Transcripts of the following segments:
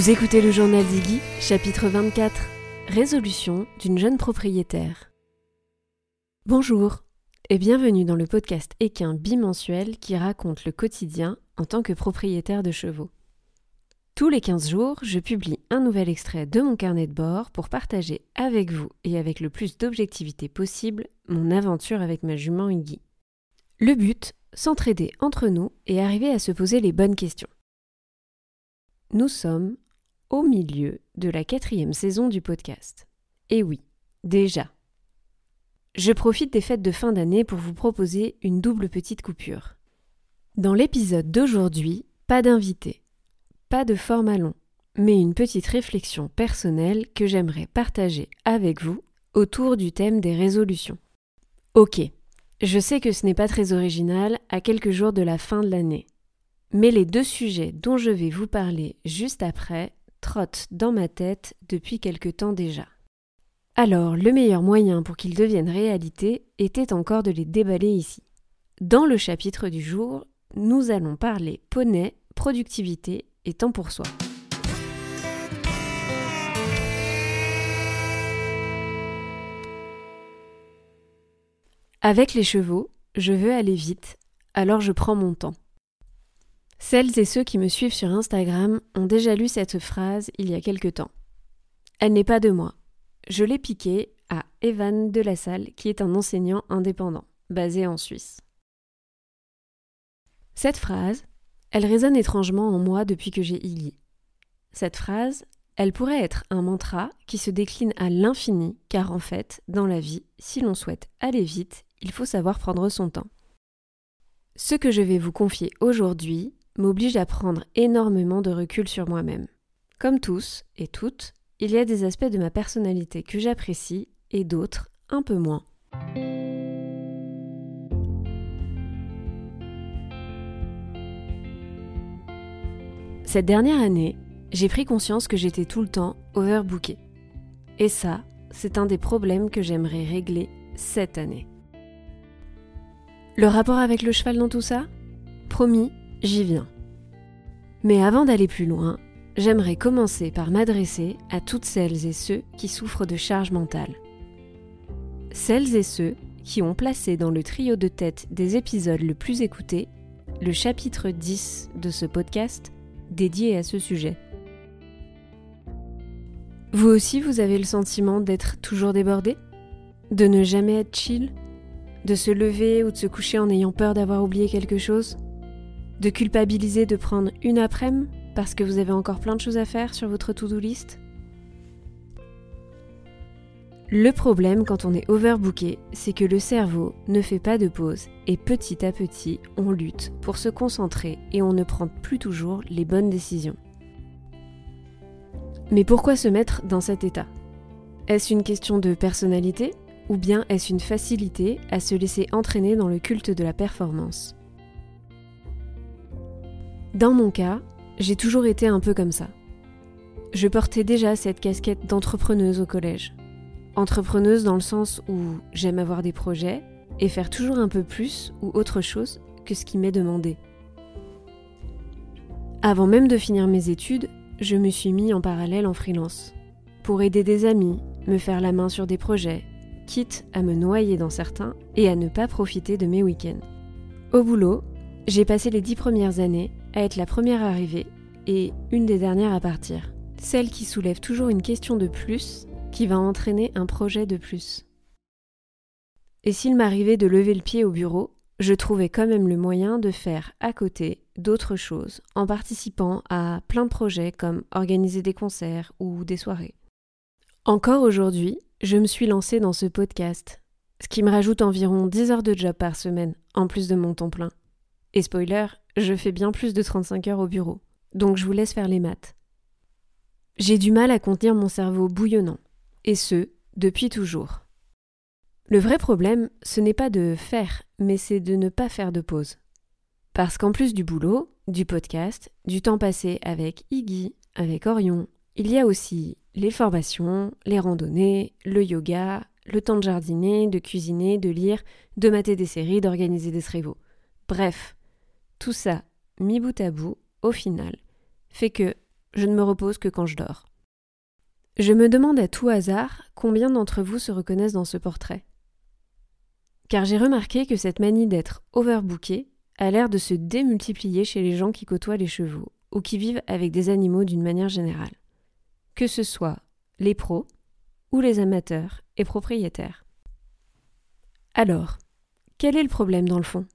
Vous écoutez le journal d'Iggy, chapitre 24 Résolution d'une jeune propriétaire. Bonjour et bienvenue dans le podcast équin bimensuel qui raconte le quotidien en tant que propriétaire de chevaux. Tous les 15 jours, je publie un nouvel extrait de mon carnet de bord pour partager avec vous et avec le plus d'objectivité possible mon aventure avec ma jument Iggy. Le but, s'entraider entre nous et arriver à se poser les bonnes questions. Nous sommes au milieu de la quatrième saison du podcast. Et oui, déjà. Je profite des fêtes de fin d'année pour vous proposer une double petite coupure. Dans l'épisode d'aujourd'hui, pas d'invité, pas de format long, mais une petite réflexion personnelle que j'aimerais partager avec vous autour du thème des résolutions. Ok, je sais que ce n'est pas très original à quelques jours de la fin de l'année, mais les deux sujets dont je vais vous parler juste après trottent dans ma tête depuis quelque temps déjà. Alors, le meilleur moyen pour qu'ils deviennent réalité était encore de les déballer ici. Dans le chapitre du jour, nous allons parler poney, productivité et temps pour soi. Avec les chevaux, je veux aller vite, alors je prends mon temps. Celles et ceux qui me suivent sur Instagram ont déjà lu cette phrase il y a quelque temps. Elle n'est pas de moi. Je l'ai piquée à Evan de la Salle, qui est un enseignant indépendant, basé en Suisse. Cette phrase, elle résonne étrangement en moi depuis que j'ai Iggy. Cette phrase, elle pourrait être un mantra qui se décline à l'infini, car en fait, dans la vie, si l'on souhaite aller vite, il faut savoir prendre son temps. Ce que je vais vous confier aujourd'hui m'oblige à prendre énormément de recul sur moi-même. Comme tous et toutes, il y a des aspects de ma personnalité que j'apprécie et d'autres un peu moins. Cette dernière année, j'ai pris conscience que j'étais tout le temps overbooké. Et ça, c'est un des problèmes que j'aimerais régler cette année. Le rapport avec le cheval dans tout ça? Promis, j'y viens. Mais avant d'aller plus loin, j'aimerais commencer par m'adresser à toutes celles et ceux qui souffrent de charge mentale. Celles et ceux qui ont placé dans le trio de tête des épisodes le plus écoutés le chapitre 10 de ce podcast dédié à ce sujet. Vous aussi, vous avez le sentiment d'être toujours débordé? De ne jamais être chill? De se lever ou de se coucher en ayant peur d'avoir oublié quelque chose? De culpabiliser de prendre une après-midi parce que vous avez encore plein de choses à faire sur votre to-do list? Le problème quand on est overbooké, c'est que le cerveau ne fait pas de pause et petit à petit, on lutte pour se concentrer et on ne prend plus toujours les bonnes décisions. Mais pourquoi se mettre dans cet état? Est-ce une question de personnalité ou bien est-ce une facilité à se laisser entraîner dans le culte de la performance? Dans mon cas, j'ai toujours été un peu comme ça. Je portais déjà cette casquette d'entrepreneuse au collège. Entrepreneuse dans le sens où j'aime avoir des projets et faire toujours un peu plus ou autre chose que ce qui m'est demandé. Avant même de finir mes études, je me suis mis en parallèle en freelance pour aider des amis, me faire la main sur des projets, quitte à me noyer dans certains et à ne pas profiter de mes week-ends. Au boulot, j'ai passé les dix premières années à être la première arrivée et une des dernières à partir. Celle qui soulève toujours une question de plus qui va entraîner un projet de plus. Et s'il m'arrivait de lever le pied au bureau, je trouvais quand même le moyen de faire à côté d'autres choses en participant à plein de projets comme organiser des concerts ou des soirées. Encore aujourd'hui, je me suis lancée dans ce podcast, ce qui me rajoute environ 10 heures de job par semaine, en plus de mon temps plein. Et spoiler, je fais bien plus de 35 heures au bureau, donc je vous laisse faire les maths. J'ai du mal à contenir mon cerveau bouillonnant, et ce, depuis toujours. Le vrai problème, ce n'est pas de faire, mais c'est de ne pas faire de pause. Parce qu'en plus du boulot, du podcast, du temps passé avec Iggy, avec Orion, il y a aussi les formations, les randonnées, le yoga, le temps de jardiner, de cuisiner, de lire, de mater des séries, d'organiser des cerveaux. Bref, tout ça, mis bout à bout, au final, fait que je ne me repose que quand je dors. Je me demande à tout hasard combien d'entre vous se reconnaissent dans ce portrait. Car j'ai remarqué que cette manie d'être overbooké a l'air de se démultiplier chez les gens qui côtoient les chevaux ou qui vivent avec des animaux d'une manière générale. Que ce soit les pros ou les amateurs et propriétaires. Alors, quel est le problème dans le fond?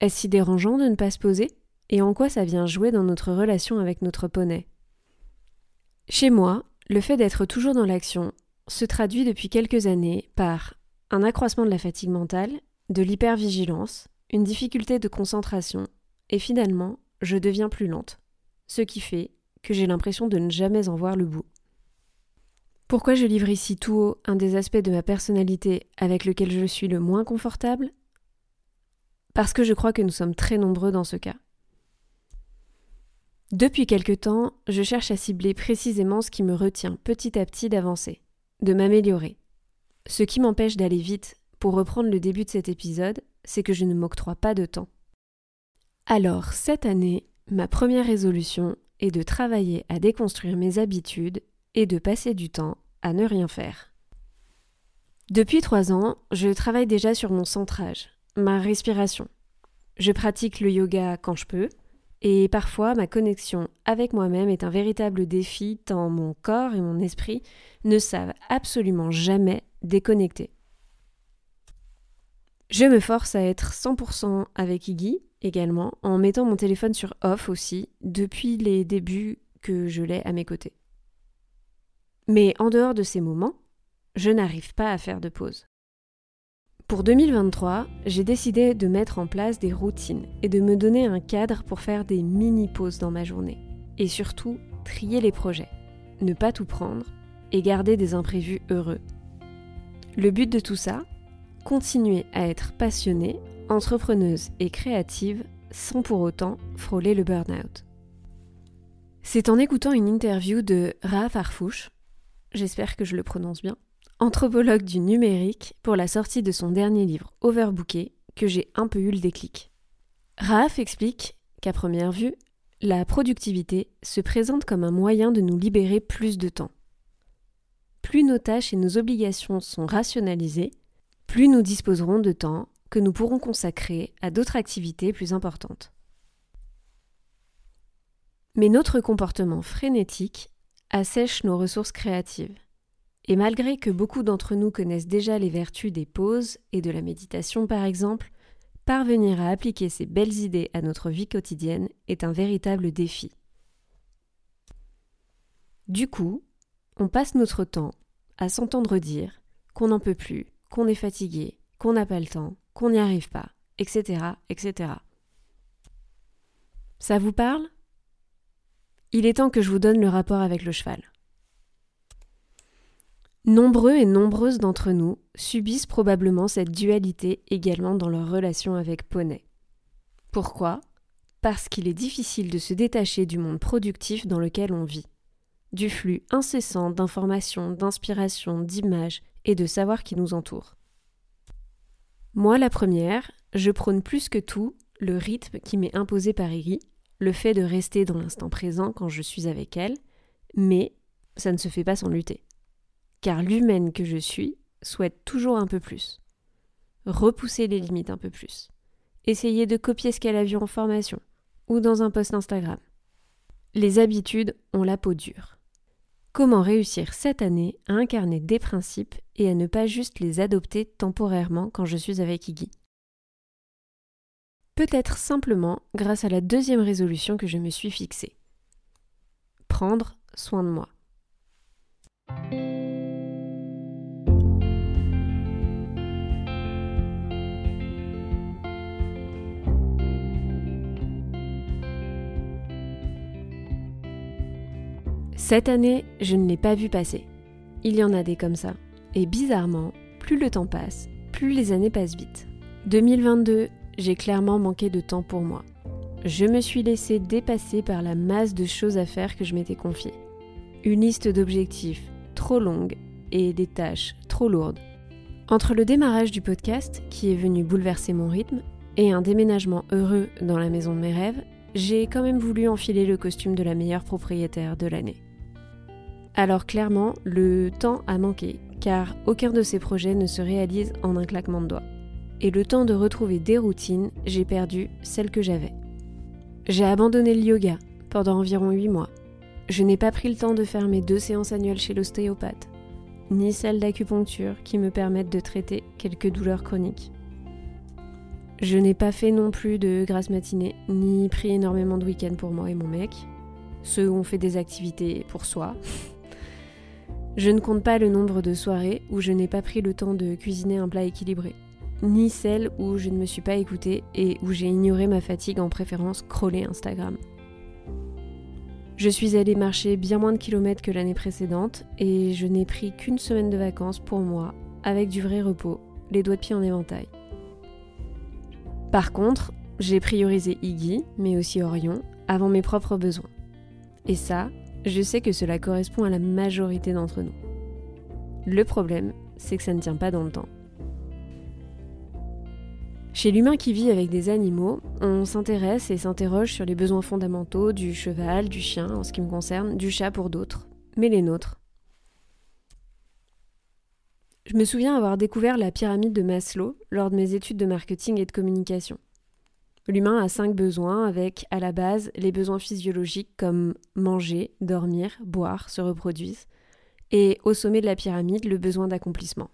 Est-ce si dérangeant de ne pas se poser? Et en quoi ça vient jouer dans notre relation avec notre poney? Chez moi, le fait d'être toujours dans l'action se traduit depuis quelques années par un accroissement de la fatigue mentale, de l'hypervigilance, une difficulté de concentration, et finalement, je deviens plus lente, ce qui fait que j'ai l'impression de ne jamais en voir le bout. Pourquoi je livre ici tout haut un des aspects de ma personnalité avec lequel je suis le moins confortable? Parce que je crois que nous sommes très nombreux dans ce cas. Depuis quelque temps, je cherche à cibler précisément ce qui me retient petit à petit d'avancer, de m'améliorer. Ce qui m'empêche d'aller vite, pour reprendre le début de cet épisode, c'est que je ne m'octroie pas de temps. Alors, cette année, ma première résolution est de travailler à déconstruire mes habitudes et de passer du temps à ne rien faire. Depuis trois ans, je travaille déjà sur mon centrage, ma respiration. Je pratique le yoga quand je peux, et parfois, ma connexion avec moi-même est un véritable défi tant mon corps et mon esprit ne savent absolument jamais déconnecter. Je me force à être 100% avec Iggy également, en mettant mon téléphone sur off aussi, depuis les débuts que je l'ai à mes côtés. Mais en dehors de ces moments, je n'arrive pas à faire de pause. Pour 2023, j'ai décidé de mettre en place des routines et de me donner un cadre pour faire des mini-pauses dans ma journée. Et surtout, trier les projets, ne pas tout prendre et garder des imprévus heureux. Le but de tout ça, continuer à être passionnée, entrepreneuse et créative sans pour autant frôler le burn-out. C'est en écoutant une interview de Raaf Arfouche, j'espère que je le prononce bien, anthropologue du numérique, pour la sortie de son dernier livre Overbooké, que j'ai un peu eu le déclic. Raaf explique qu'à première vue, la productivité se présente comme un moyen de nous libérer plus de temps. Plus nos tâches et nos obligations sont rationalisées, plus nous disposerons de temps que nous pourrons consacrer à d'autres activités plus importantes. Mais notre comportement frénétique assèche nos ressources créatives. Et malgré que beaucoup d'entre nous connaissent déjà les vertus des pauses et de la méditation par exemple, parvenir à appliquer ces belles idées à notre vie quotidienne est un véritable défi. Du coup, on passe notre temps à s'entendre dire qu'on n'en peut plus, qu'on est fatigué, qu'on n'a pas le temps, qu'on n'y arrive pas, etc., etc. Ça vous parle? Il est temps que je vous donne le rapport avec le cheval. Nombreux et nombreuses d'entre nous subissent probablement cette dualité également dans leur relation avec Poney. Pourquoi? Parce qu'il est difficile de se détacher du monde productif dans lequel on vit, du flux incessant d'informations, d'inspiration, d'images et de savoir qui nous entoure. Moi, la première, je prône plus que tout le rythme qui m'est imposé par Iggy, le fait de rester dans l'instant présent quand je suis avec elle, mais ça ne se fait pas sans lutter car l'humaine que je suis souhaite toujours un peu plus. Repousser les limites un peu plus. Essayer de copier ce qu'elle a vu en formation ou dans un post Instagram. Les habitudes ont la peau dure. Comment réussir cette année à incarner des principes et à ne pas juste les adopter temporairement quand je suis avec Iggy? Peut-être simplement grâce à la deuxième résolution que je me suis fixée. Prendre soin de moi. Cette année, je ne l'ai pas vu passer. Il y en a des comme ça. Et bizarrement, plus le temps passe, plus les années passent vite. 2022, j'ai clairement manqué de temps pour moi. Je me suis laissé dépasser par la masse de choses à faire que je m'étais confiée. Une liste d'objectifs trop longue et des tâches trop lourdes. Entre le démarrage du podcast, qui est venu bouleverser mon rythme, et un déménagement heureux dans la maison de mes rêves, j'ai quand même voulu enfiler le costume de la meilleure propriétaire de l'année. Alors clairement, le temps a manqué, car aucun de ces projets ne se réalise en un claquement de doigts. Et le temps de retrouver des routines, j'ai perdu celles que j'avais. J'ai abandonné le yoga pendant environ 8 mois. Je n'ai pas pris le temps de faire mes deux séances annuelles chez l'ostéopathe, ni celles d'acupuncture qui me permettent de traiter quelques douleurs chroniques. Je n'ai pas fait non plus de grasse matinée, ni pris énormément de week-ends pour moi et mon mec, ceux où on fait des activités pour soi, je ne compte pas le nombre de soirées où je n'ai pas pris le temps de cuisiner un plat équilibré, ni celles où je ne me suis pas écoutée et où j'ai ignoré ma fatigue en préférant scroller Instagram. Je suis allée marcher bien moins de kilomètres que l'année précédente et je n'ai pris qu'une semaine de vacances pour moi, avec du vrai repos, les doigts de pied en éventail. Par contre, j'ai priorisé Iggy, mais aussi Orion, avant mes propres besoins. Et ça, je sais que cela correspond à la majorité d'entre nous. Le problème, c'est que ça ne tient pas dans le temps. Chez l'humain qui vit avec des animaux, on s'intéresse et s'interroge sur les besoins fondamentaux du cheval, du chien en ce qui me concerne, du chat pour d'autres, mais les nôtres. Je me souviens avoir découvert la pyramide de Maslow lors de mes études de marketing et de communication. L'humain a cinq besoins avec, à la base, les besoins physiologiques comme manger, dormir, boire, se reproduire, et au sommet de la pyramide, le besoin d'accomplissement.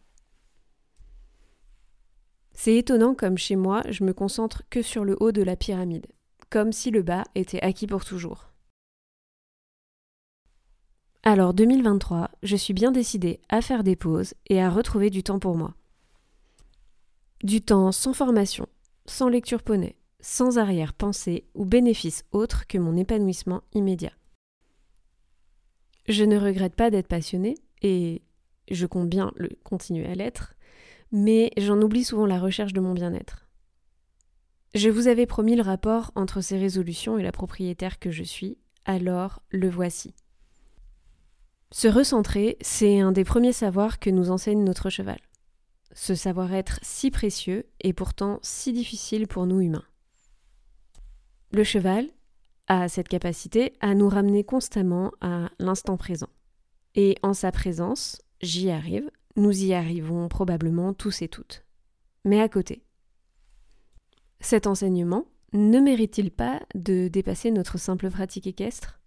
C'est étonnant comme chez moi, je me concentre que sur le haut de la pyramide, comme si le bas était acquis pour toujours. Alors 2023, je suis bien décidée à faire des pauses et à retrouver du temps pour moi. Du temps sans formation, sans lecture poney, sans arrière-pensée ou bénéfice autre que mon épanouissement immédiat. Je ne regrette pas d'être passionnée, et je compte bien le continuer à l'être, mais j'en oublie souvent la recherche de mon bien-être. Je vous avais promis le rapport entre ces résolutions et la propriétaire que je suis, alors le voici. Se recentrer, c'est un des premiers savoirs que nous enseigne notre cheval. Ce savoir-être si précieux et pourtant si difficile pour nous humains. Le cheval a cette capacité à nous ramener constamment à l'instant présent. Et en sa présence, j'y arrive, nous y arrivons probablement tous et toutes. Mais à côté. Cet enseignement ne mérite-t-il pas de dépasser notre simple pratique équestre?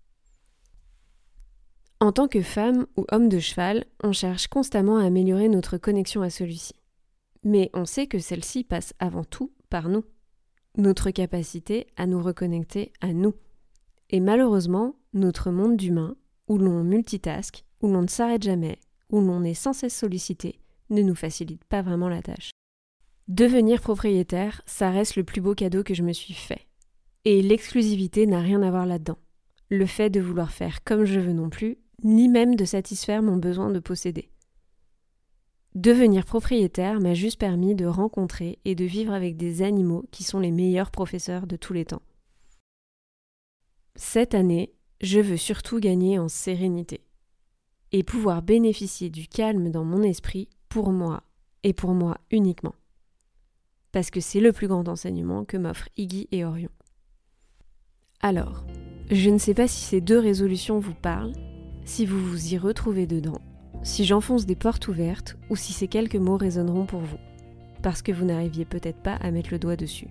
En tant que femme ou homme de cheval, on cherche constamment à améliorer notre connexion à celui-ci. Mais on sait que celle-ci passe avant tout par nous notre capacité à nous reconnecter à nous. Et malheureusement, notre monde d'humain, où l'on multitask, où l'on ne s'arrête jamais, où l'on est sans cesse sollicité, ne nous facilite pas vraiment la tâche. Devenir propriétaire, ça reste le plus beau cadeau que je me suis fait. Et l'exclusivité n'a rien à voir là-dedans. Le fait de vouloir faire comme je veux non plus, ni même de satisfaire mon besoin de posséder. Devenir propriétaire m'a juste permis de rencontrer et de vivre avec des animaux qui sont les meilleurs professeurs de tous les temps. Cette année, je veux surtout gagner en sérénité et pouvoir bénéficier du calme dans mon esprit pour moi et pour moi uniquement. Parce que c'est le plus grand enseignement que m'offrent Iggy et Orion. Alors, je ne sais pas si ces deux résolutions vous parlent, si vous vous y retrouvez dedans, si j'enfonce des portes ouvertes ou si ces quelques mots résonneront pour vous, parce que vous n'arriviez peut-être pas à mettre le doigt dessus.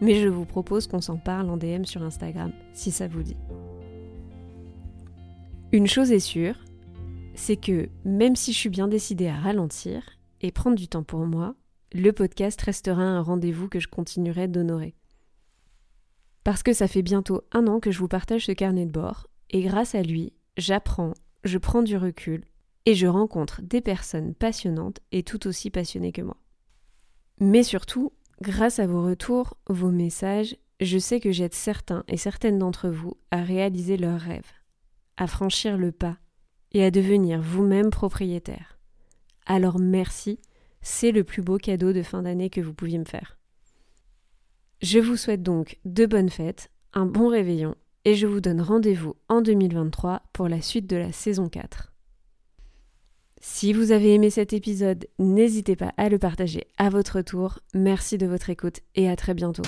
Mais je vous propose qu'on s'en parle en DM sur Instagram, si ça vous dit. Une chose est sûre, c'est que même si je suis bien décidée à ralentir et prendre du temps pour moi, le podcast restera un rendez-vous que je continuerai d'honorer. Parce que ça fait bientôt un an que je vous partage ce carnet de bord, et grâce à lui, j'apprends, je prends du recul, et je rencontre des personnes passionnantes et tout aussi passionnées que moi. Mais surtout, grâce à vos retours, vos messages, je sais que j'aide certains et certaines d'entre vous à réaliser leurs rêves, à franchir le pas et à devenir vous-même propriétaire. Alors merci, c'est le plus beau cadeau de fin d'année que vous pouviez me faire. Je vous souhaite donc de bonnes fêtes, un bon réveillon et je vous donne rendez-vous en 2023 pour la suite de la saison 4. Si vous avez aimé cet épisode, n'hésitez pas à le partager à votre tour. Merci de votre écoute et à très bientôt.